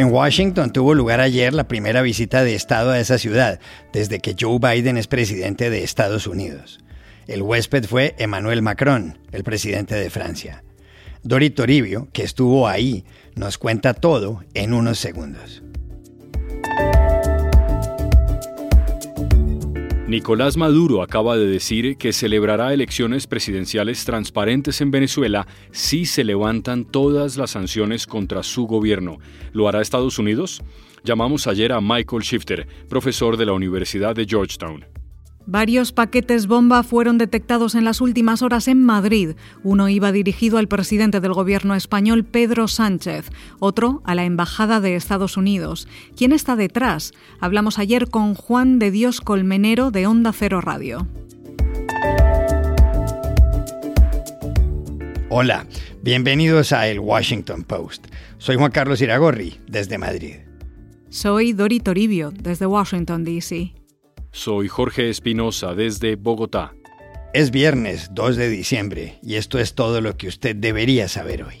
En Washington tuvo lugar ayer la primera visita de Estado a esa ciudad desde que Joe Biden es presidente de Estados Unidos. El huésped fue Emmanuel Macron, el presidente de Francia. Dori Toribio, que estuvo ahí, nos cuenta todo en unos segundos. Nicolás Maduro acaba de decir que celebrará elecciones presidenciales transparentes en Venezuela si se levantan todas las sanciones contra su gobierno. ¿Lo hará Estados Unidos? Llamamos ayer a Michael Shifter, profesor de la Universidad de Georgetown. Varios paquetes bomba fueron detectados en las últimas horas en Madrid. Uno iba dirigido al presidente del gobierno español, Pedro Sánchez, otro a la Embajada de Estados Unidos. ¿Quién está detrás? Hablamos ayer con Juan de Dios Colmenero de Onda Cero Radio. Hola, bienvenidos a El Washington Post. Soy Juan Carlos Iragorri, desde Madrid. Soy Dori Toribio, desde Washington, D.C. Soy Jorge Espinosa desde Bogotá. Es viernes 2 de diciembre y esto es todo lo que usted debería saber hoy.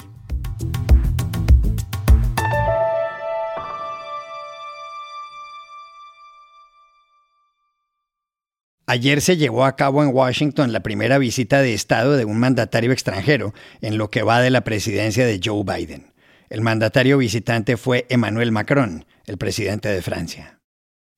Ayer se llevó a cabo en Washington la primera visita de Estado de un mandatario extranjero en lo que va de la presidencia de Joe Biden. El mandatario visitante fue Emmanuel Macron, el presidente de Francia.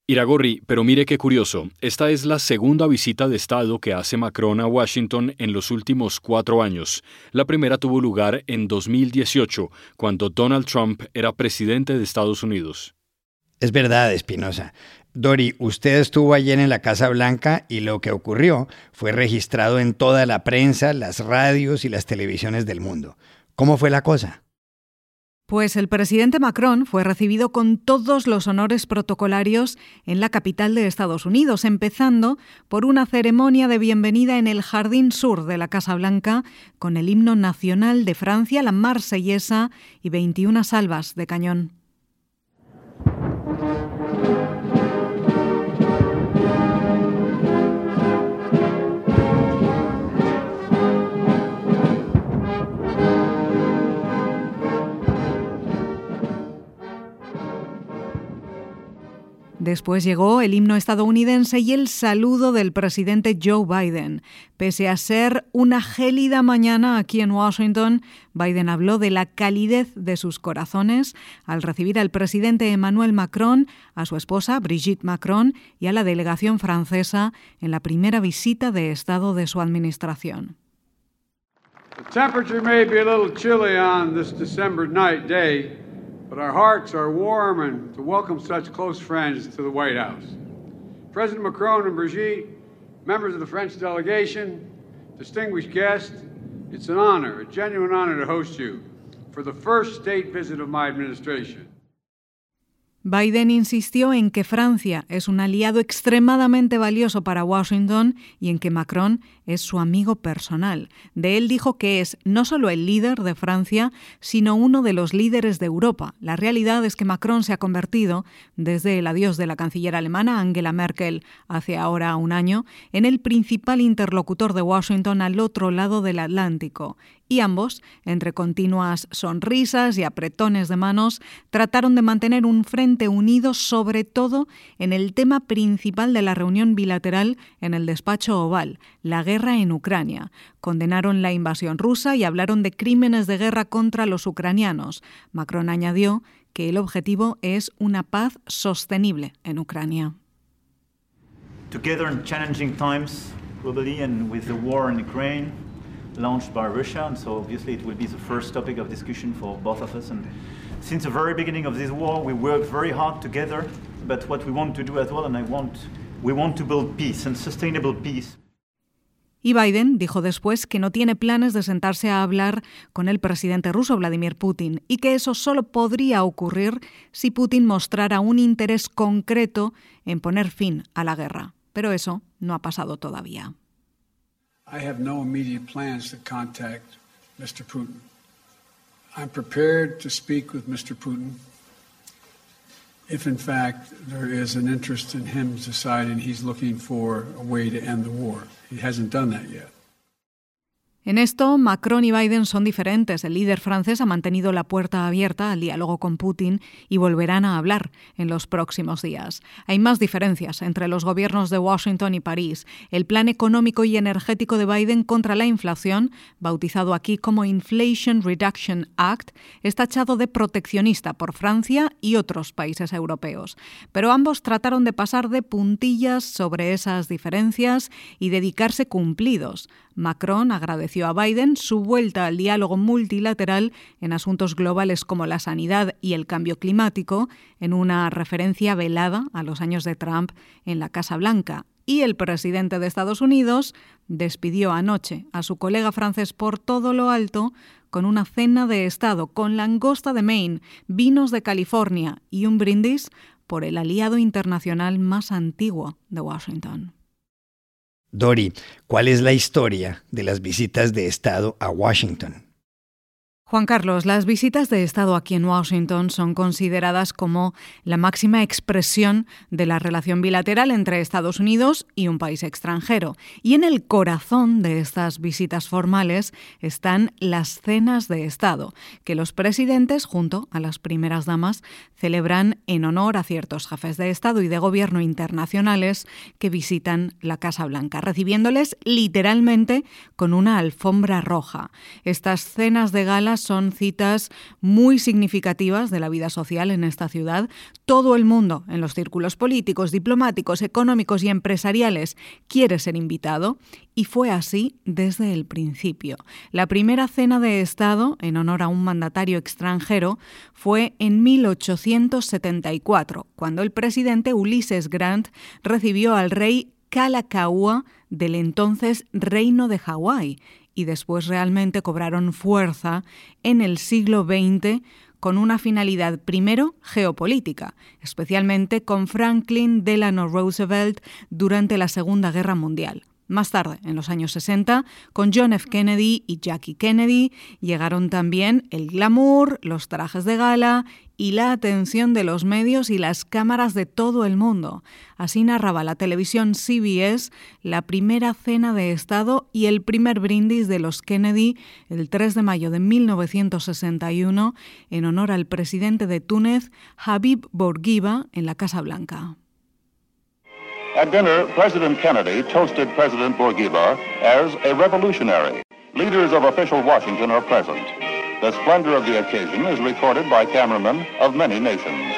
Iragorri, pero mire qué curioso, esta es la segunda visita de Estado que hace Macron a Washington en los últimos cuatro años. La primera tuvo lugar en 2018, cuando Donald Trump era presidente de Estados Unidos. Es verdad, Espinosa. Dori, usted estuvo ayer en la Casa Blanca y lo que ocurrió fue registrado en toda la prensa, las radios y las televisiones del mundo. ¿Cómo fue la cosa? Pues el presidente Macron fue recibido con todos los honores protocolarios en la capital de Estados Unidos, empezando por una ceremonia de bienvenida en el Jardín Sur de la Casa Blanca con el himno nacional de Francia, la Marsellesa y 21 salvas de cañón. Después llegó el himno estadounidense y el saludo del presidente Joe Biden. Pese a ser una gélida mañana aquí en Washington, Biden habló de la calidez de sus corazones al recibir al presidente Emmanuel Macron, a su esposa Brigitte Macron y a la delegación francesa en la primera visita de Estado de su administración. But our hearts are warm and to welcome such close friends to the White House. President Macron and Brigitte, members of the French delegation, distinguished guests, it's an honor, a genuine honor to host you for the first state visit of my administration. Biden insistió en que Francia es un aliado extremadamente valioso para Washington y en que Macron es su amigo personal. De él dijo que es no solo el líder de Francia, sino uno de los líderes de Europa. La realidad es que Macron se ha convertido, desde el adiós de la canciller alemana Angela Merkel hace ahora un año, en el principal interlocutor de Washington al otro lado del Atlántico y ambos, entre continuas sonrisas y apretones de manos, trataron de mantener un frente unido sobre todo en el tema principal de la reunión bilateral en el despacho oval, la guerra en Ucrania. Condenaron la invasión rusa y hablaron de crímenes de guerra contra los ucranianos. Macron añadió que el objetivo es una paz sostenible en Ucrania. Launched by Russia, and so obviously it will be the first topic of discussion for both of us. And since the very beginning of this war, we worked very hard together. But what we want to do as well, and I want, we want to build peace and sustainable peace. Y Biden dijo después que no tiene planes de sentarse a hablar con el presidente ruso Vladimir Putin y que eso solo podría ocurrir si Putin mostrara un interés concreto en poner fin a la guerra. Pero eso no ha pasado todavía. I have no immediate plans to contact Mr. Putin. I'm prepared to speak with Mr. Putin if, in fact, there is an interest in him deciding he's looking for a way to end the war. He hasn't done that yet. En esto, Macron y Biden son diferentes. El líder francés ha mantenido la puerta abierta al diálogo con Putin y volverán a hablar en los próximos días. Hay más diferencias entre los gobiernos de Washington y París. El plan económico y energético de Biden contra la inflación, bautizado aquí como Inflation Reduction Act, es tachado de proteccionista por Francia y otros países europeos. Pero ambos trataron de pasar de puntillas sobre esas diferencias y dedicarse cumplidos. Macron agradeció a Biden su vuelta al diálogo multilateral en asuntos globales como la sanidad y el cambio climático, en una referencia velada a los años de Trump en la Casa Blanca. Y el presidente de Estados Unidos despidió anoche a su colega francés por todo lo alto con una cena de Estado con langosta de Maine, vinos de California y un brindis por el aliado internacional más antiguo de Washington. Dori, ¿cuál es la historia de las visitas de Estado a Washington? Juan Carlos, las visitas de Estado aquí en Washington son consideradas como la máxima expresión de la relación bilateral entre Estados Unidos y un país extranjero. Y en el corazón de estas visitas formales están las cenas de Estado, que los presidentes, junto a las primeras damas, celebran en honor a ciertos jefes de Estado y de gobierno internacionales que visitan la Casa Blanca, recibiéndoles literalmente con una alfombra roja. Estas cenas de galas son citas muy significativas de la vida social en esta ciudad. Todo el mundo, en los círculos políticos, diplomáticos, económicos y empresariales, quiere ser invitado y fue así desde el principio. La primera cena de Estado, en honor a un mandatario extranjero, fue en 1874, cuando el presidente Ulises Grant recibió al rey Kalakaua del entonces Reino de Hawái y después realmente cobraron fuerza en el siglo XX con una finalidad primero geopolítica, especialmente con Franklin Delano Roosevelt durante la Segunda Guerra Mundial. Más tarde, en los años 60, con John F. Kennedy y Jackie Kennedy, llegaron también el glamour, los trajes de gala y la atención de los medios y las cámaras de todo el mundo. Así narraba la televisión CBS la primera cena de Estado y el primer brindis de los Kennedy el 3 de mayo de 1961 en honor al presidente de Túnez, Habib Bourguiba, en la Casa Blanca. At dinner, President Kennedy toasted President Bourguiba as a revolutionary. Leaders of official Washington are present. The splendor of the occasion is recorded by cameramen of many nations.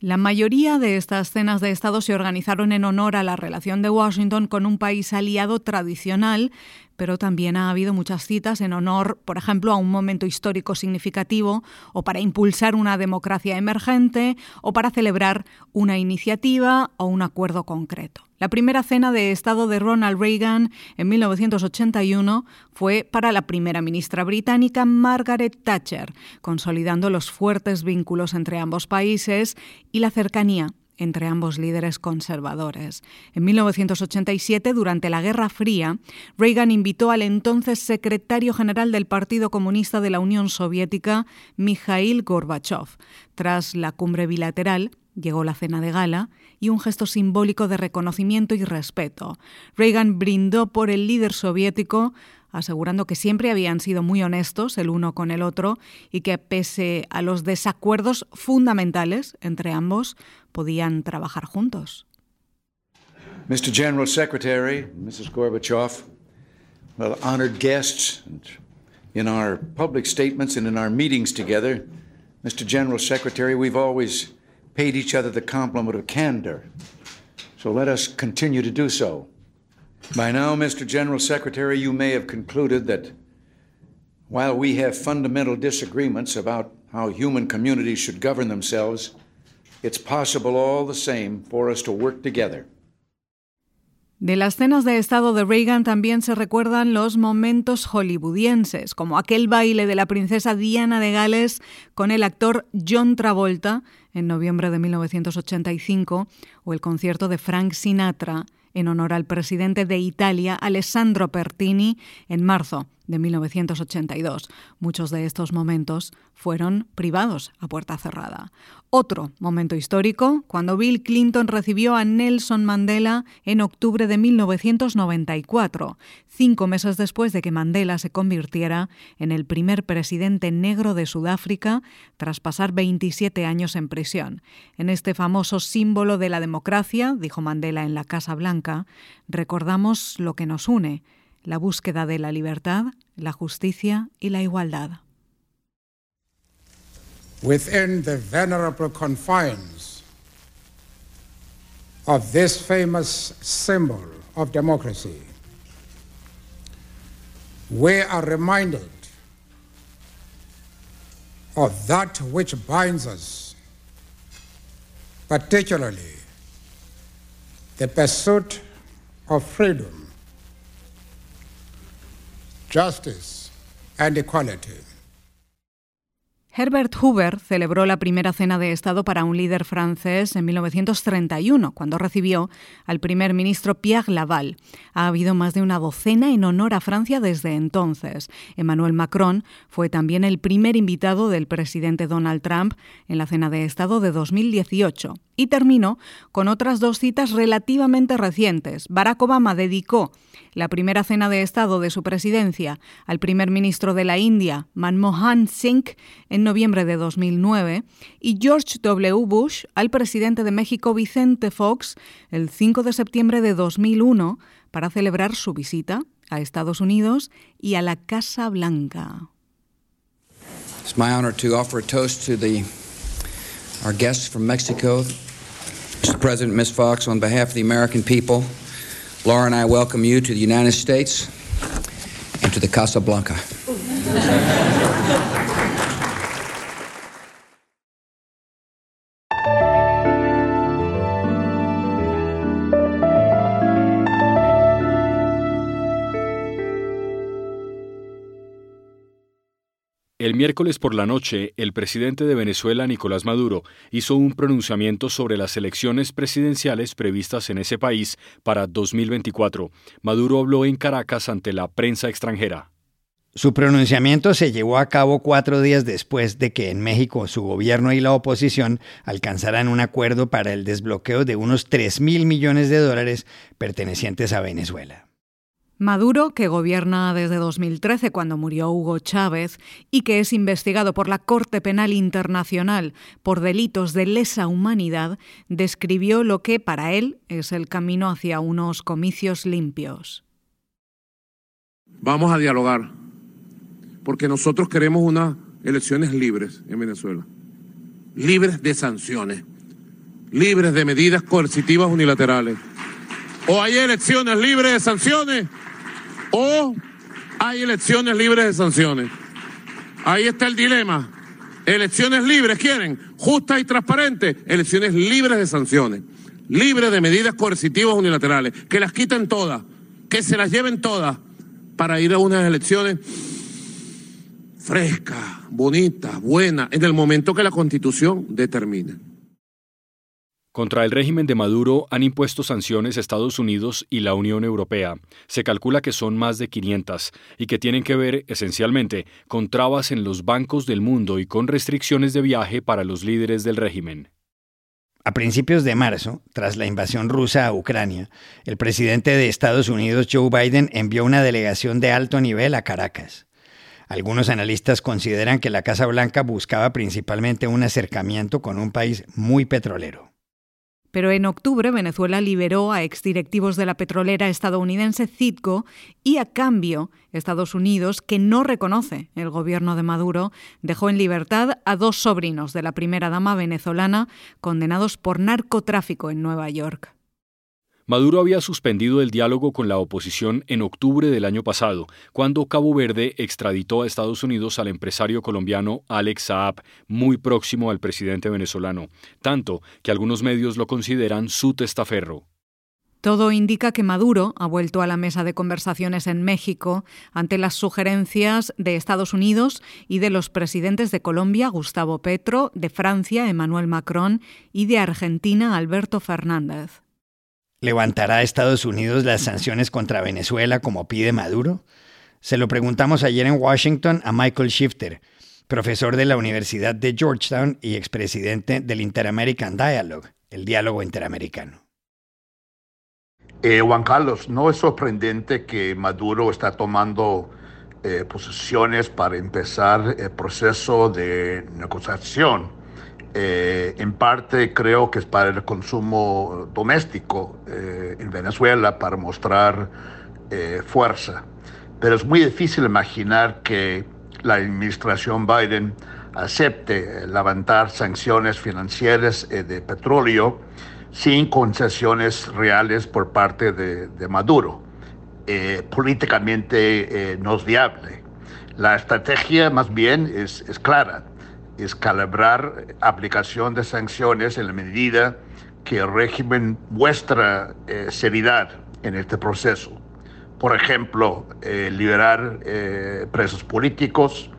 La mayoría de estas cenas de Estado se organizaron en honor a la relación de Washington con un país aliado tradicional pero también ha habido muchas citas en honor, por ejemplo, a un momento histórico significativo, o para impulsar una democracia emergente, o para celebrar una iniciativa o un acuerdo concreto. La primera cena de Estado de Ronald Reagan en 1981 fue para la primera ministra británica Margaret Thatcher, consolidando los fuertes vínculos entre ambos países y la cercanía entre ambos líderes conservadores. En 1987, durante la Guerra Fría, Reagan invitó al entonces secretario general del Partido Comunista de la Unión Soviética, Mikhail Gorbachev. Tras la cumbre bilateral, llegó la cena de gala y un gesto simbólico de reconocimiento y respeto. Reagan brindó por el líder soviético asegurando que siempre habían sido muy honestos el uno con el otro y que pese a los desacuerdos fundamentales entre ambos, podían trabajar juntos. Mr. General Secretary, Mrs. Gorbachev, well, honored guests, in our public statements and in our meetings together, Mr. General Secretary, we've always paid each other the compliment of candor. So let us continue to do so. By now, Mr. General Secretary, you may have concluded that while we have fundamental disagreements about how human communities should govern themselves, it's possible all the same for us to work together. De las cenas de Estado de Reagan también se recuerdan los momentos hollywoodienses, como aquel baile de la princesa Diana de Gales con el actor John Travolta en noviembre de 1985 o el concierto de Frank Sinatra en honor al presidente de Italia, Alessandro Pertini, en marzo de 1982. Muchos de estos momentos fueron privados a puerta cerrada. Otro momento histórico, cuando Bill Clinton recibió a Nelson Mandela en octubre de 1994, cinco meses después de que Mandela se convirtiera en el primer presidente negro de Sudáfrica tras pasar 27 años en prisión. En este famoso símbolo de la democracia, dijo Mandela en la Casa Blanca, recordamos lo que nos une, la búsqueda de la libertad, la justicia y la igualdad. Within the venerable confines of this famous symbol of democracy, we are reminded of that which binds us, particularly the pursuit of freedom justice and equality. Herbert Hoover celebró la primera cena de Estado para un líder francés en 1931, cuando recibió al primer ministro Pierre Laval. Ha habido más de una docena en honor a Francia desde entonces. Emmanuel Macron fue también el primer invitado del presidente Donald Trump en la cena de Estado de 2018. Y terminó con otras dos citas relativamente recientes. Barack Obama dedicó la primera cena de Estado de su presidencia al primer ministro de la India, Manmohan Singh, en noviembre de 2009, y George W. Bush al presidente de México, Vicente Fox, el 5 de septiembre de 2001, para celebrar su visita a Estados Unidos y a la Casa Blanca. It's my honor to offer a toast to the, our guests from. Mr. President, Ms. Fox, on behalf of the American people, Laura and I welcome you to the United States and to the Casa El miércoles por la noche, el presidente de Venezuela, Nicolás Maduro, hizo un pronunciamiento sobre las elecciones presidenciales previstas en ese país para 2024. Maduro habló en Caracas ante la prensa extranjera. Su pronunciamiento se llevó a cabo cuatro días después de que en México su gobierno y la oposición alcanzaran un acuerdo para el desbloqueo de unos 3 mil millones de dólares pertenecientes a Venezuela. Maduro, que gobierna desde 2013 cuando murió Hugo Chávez y que es investigado por la Corte Penal Internacional por delitos de lesa humanidad, describió lo que para él es el camino hacia unos comicios limpios. Vamos a dialogar, porque nosotros queremos unas elecciones libres en Venezuela, libres de sanciones, libres de medidas coercitivas unilaterales. O hay elecciones libres de sanciones o hay elecciones libres de sanciones. Ahí está el dilema. Elecciones libres quieren, justas y transparentes, elecciones libres de sanciones, libres de medidas coercitivas unilaterales, que las quiten todas, que se las lleven todas para ir a unas elecciones frescas, bonitas, buenas, en el momento que la Constitución determine. Contra el régimen de Maduro han impuesto sanciones Estados Unidos y la Unión Europea. Se calcula que son más de 500 y que tienen que ver esencialmente con trabas en los bancos del mundo y con restricciones de viaje para los líderes del régimen. A principios de marzo, tras la invasión rusa a Ucrania, el presidente de Estados Unidos, Joe Biden, envió una delegación de alto nivel a Caracas. Algunos analistas consideran que la Casa Blanca buscaba principalmente un acercamiento con un país muy petrolero. Pero en octubre Venezuela liberó a exdirectivos de la petrolera estadounidense Citgo y a cambio Estados Unidos, que no reconoce el gobierno de Maduro, dejó en libertad a dos sobrinos de la primera dama venezolana condenados por narcotráfico en Nueva York. Maduro había suspendido el diálogo con la oposición en octubre del año pasado, cuando Cabo Verde extraditó a Estados Unidos al empresario colombiano Alex Saab, muy próximo al presidente venezolano, tanto que algunos medios lo consideran su testaferro. Todo indica que Maduro ha vuelto a la mesa de conversaciones en México ante las sugerencias de Estados Unidos y de los presidentes de Colombia, Gustavo Petro, de Francia, Emmanuel Macron, y de Argentina, Alberto Fernández. ¿Levantará Estados Unidos las sanciones contra Venezuela como pide Maduro? Se lo preguntamos ayer en Washington a Michael Shifter, profesor de la Universidad de Georgetown y expresidente del Inter-American Dialogue, el diálogo interamericano. Eh, Juan Carlos, no es sorprendente que Maduro está tomando eh, posiciones para empezar el proceso de negociación. Eh, en parte creo que es para el consumo doméstico en Venezuela, para mostrar fuerza. Pero es muy difícil imaginar que la administración Biden acepte levantar sanciones financieras de petróleo sin concesiones reales por parte de, Maduro. Eh, políticamente eh, no es viable. La estrategia más bien es, clara, es calibrar aplicación de sanciones en la medida que el régimen muestra eh, seriedad en este proceso. Por ejemplo, liberar presos políticos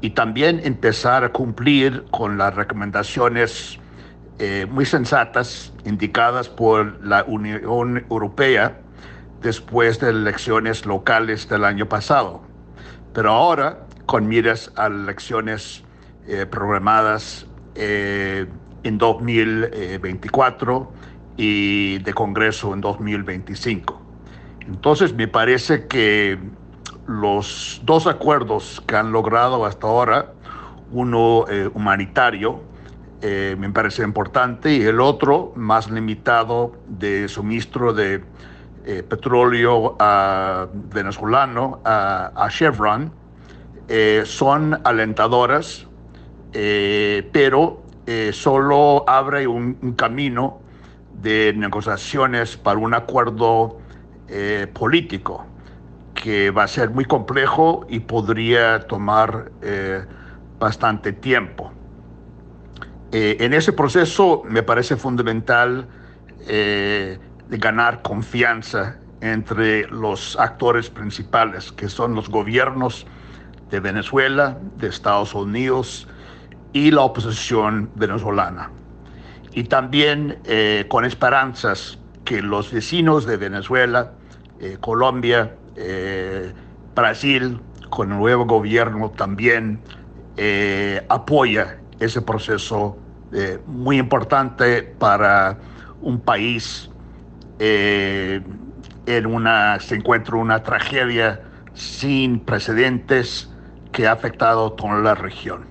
y también empezar a cumplir con las recomendaciones eh, muy sensatas indicadas por la Unión Europea después de elecciones locales del año pasado. Pero ahora, con miras a elecciones eh, programadas eh, en 2024 y de Congreso en 2025. Entonces, me parece que los dos acuerdos que han logrado hasta ahora, uno humanitario, eh, me parece importante, y el otro más limitado de suministro de petróleo venezolano a, Chevron, son alentadoras, pero solo abre un, camino de negociaciones para un acuerdo político que va a ser muy complejo y podría tomar bastante tiempo. Eh, en ese proceso me parece fundamental eh, ganar confianza entre los actores principales, que son los gobiernos de Venezuela, de Estados Unidos y la oposición venezolana. Y también eh, con esperanzas que los vecinos de Venezuela, Colombia, Brasil, con el nuevo gobierno también apoya ese proceso eh, muy importante para un país eh, en una, se encuentra una tragedia sin precedentes que ha afectado toda la región.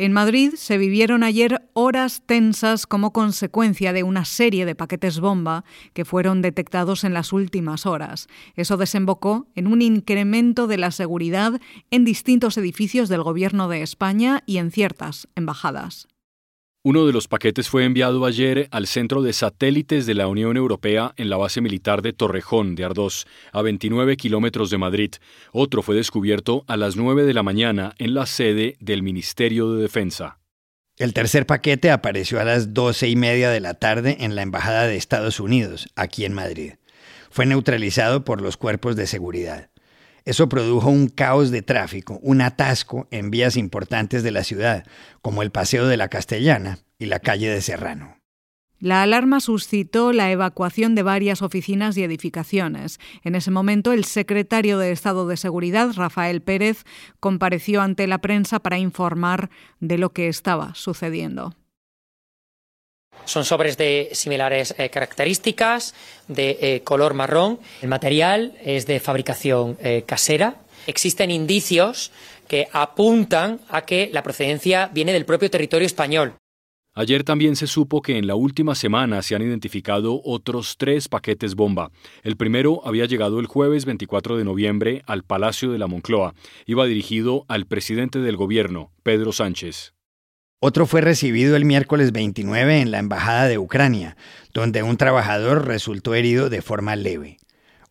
En Madrid se vivieron ayer horas tensas como consecuencia de una serie de paquetes bomba que fueron detectados en las últimas horas. Eso desembocó en un incremento de la seguridad en distintos edificios del Gobierno de España y en ciertas embajadas. Uno de los paquetes fue enviado ayer al centro de satélites de la Unión Europea en la base militar de Torrejón de Ardós, a 29 kilómetros de Madrid. Otro fue descubierto a las 9 de la mañana en la sede del Ministerio de Defensa. El tercer paquete apareció a las doce y media de la tarde en la Embajada de Estados Unidos, aquí en Madrid. Fue neutralizado por los cuerpos de seguridad. Eso produjo un caos de tráfico, un atasco en vías importantes de la ciudad, como el Paseo de la Castellana y la calle de Serrano. La alarma suscitó la evacuación de varias oficinas y edificaciones. En ese momento, el secretario de Estado de Seguridad, Rafael Pérez, compareció ante la prensa para informar de lo que estaba sucediendo. Son sobres de similares eh, características, de eh, color marrón. El material es de fabricación eh, casera. Existen indicios que apuntan a que la procedencia viene del propio territorio español. Ayer también se supo que en la última semana se han identificado otros tres paquetes bomba. El primero había llegado el jueves 24 de noviembre al Palacio de la Moncloa. Iba dirigido al presidente del gobierno, Pedro Sánchez. Otro fue recibido el miércoles 29 en la Embajada de Ucrania, donde un trabajador resultó herido de forma leve.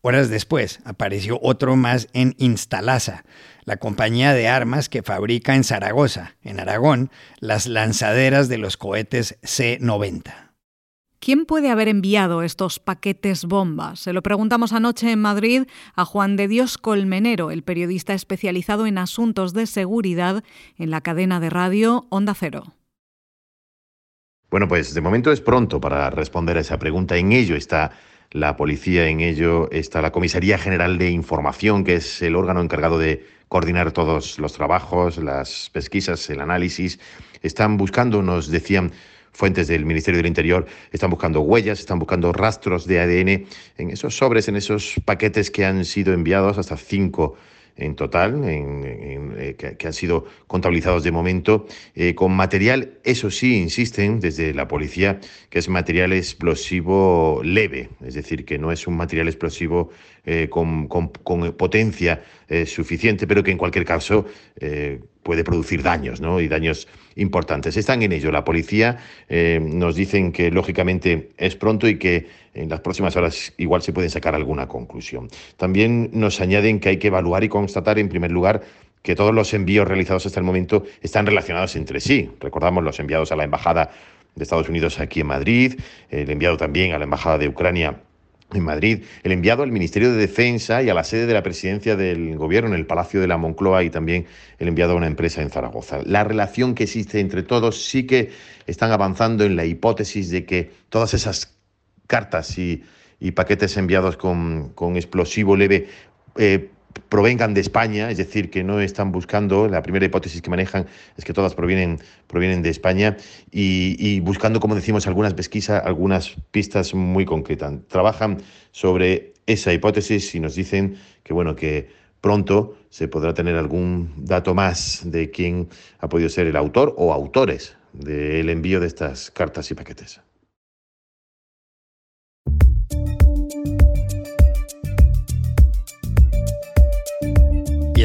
Horas después apareció otro más en Instalasa, la compañía de armas que fabrica en Zaragoza, en Aragón, las lanzaderas de los cohetes C-90. ¿Quién puede haber enviado estos paquetes bombas? Se lo preguntamos anoche en Madrid a Juan de Dios Colmenero, el periodista especializado en asuntos de seguridad en la cadena de radio Onda Cero. Bueno, pues de momento es pronto para responder a esa pregunta. En ello está la policía, en ello está la Comisaría General de Información, que es el órgano encargado de coordinar todos los trabajos, las pesquisas, el análisis. Están buscando, nos decían, fuentes del Ministerio del Interior están buscando huellas, están buscando rastros de ADN en esos sobres, en esos paquetes que han sido enviados, hasta cinco en total, eh, que, han sido contabilizados de momento, eh, con material, eso sí, insisten desde la policía, que es material explosivo leve, es decir, que no es un material explosivo eh, con, potencia suficiente, pero que en cualquier caso puede producir daños. Y daños importantes. Están en ello. La policía eh, nos dicen que lógicamente es pronto y que en las próximas horas igual se puede sacar alguna conclusión. También nos añaden que hay que evaluar y constatar, en primer lugar, que todos los envíos realizados hasta el momento están relacionados entre sí. Recordamos los enviados a la Embajada de Estados Unidos aquí en Madrid, el enviado también a la Embajada de Ucrania en Madrid, el enviado al Ministerio de Defensa y a la sede de la presidencia del Gobierno en el Palacio de la Moncloa y también el enviado a una empresa en Zaragoza. La relación que existe entre todos sí que están avanzando en la hipótesis de que todas esas cartas y, paquetes enviados con, explosivo leve eh, provengan de España, es decir, que no están buscando, la primera hipótesis que manejan es que todas provienen, provienen de España y, buscando, como decimos, algunas pesquisas, algunas pistas muy concretas. Trabajan sobre esa hipótesis y nos dicen que, bueno, que pronto se podrá tener algún dato más de quién ha podido ser el autor o autores del envío de estas cartas y paquetes.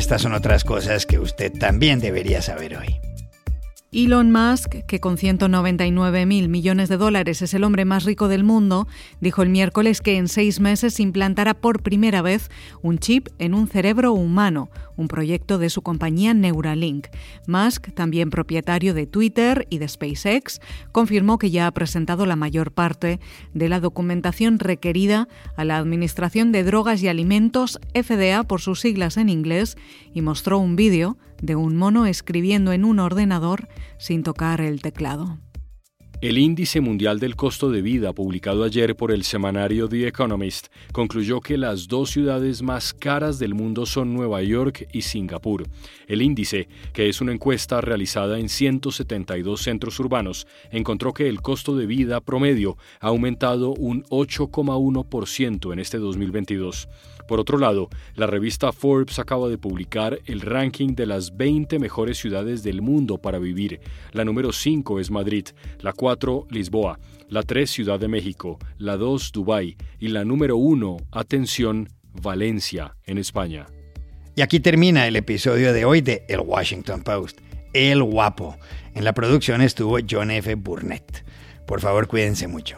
Estas son otras cosas que usted también debería saber hoy. Elon Musk, que con 199 mil millones de dólares es el hombre más rico del mundo, dijo el miércoles que en seis meses implantará por primera vez un chip en un cerebro humano, un proyecto de su compañía Neuralink. Musk, también propietario de Twitter y de SpaceX, confirmó que ya ha presentado la mayor parte de la documentación requerida a la Administración de Drogas y Alimentos, FDA por sus siglas en inglés, y mostró un vídeo de un mono escribiendo en un ordenador sin tocar el teclado. El índice mundial del costo de vida, publicado ayer por el semanario The Economist, concluyó que las dos ciudades más caras del mundo son Nueva York y Singapur. El índice, que es una encuesta realizada en 172 centros urbanos, encontró que el costo de vida promedio ha aumentado un 8,1% en este 2022. Por otro lado, la revista Forbes acaba de publicar el ranking de las 20 mejores ciudades del mundo para vivir. La número 5 es Madrid, la 4 Lisboa, la 3 Ciudad de México, la 2 Dubái y la número 1, atención, Valencia, en España. Y aquí termina el episodio de hoy de El Washington Post. El guapo. En la producción estuvo John F. Burnett. Por favor, cuídense mucho.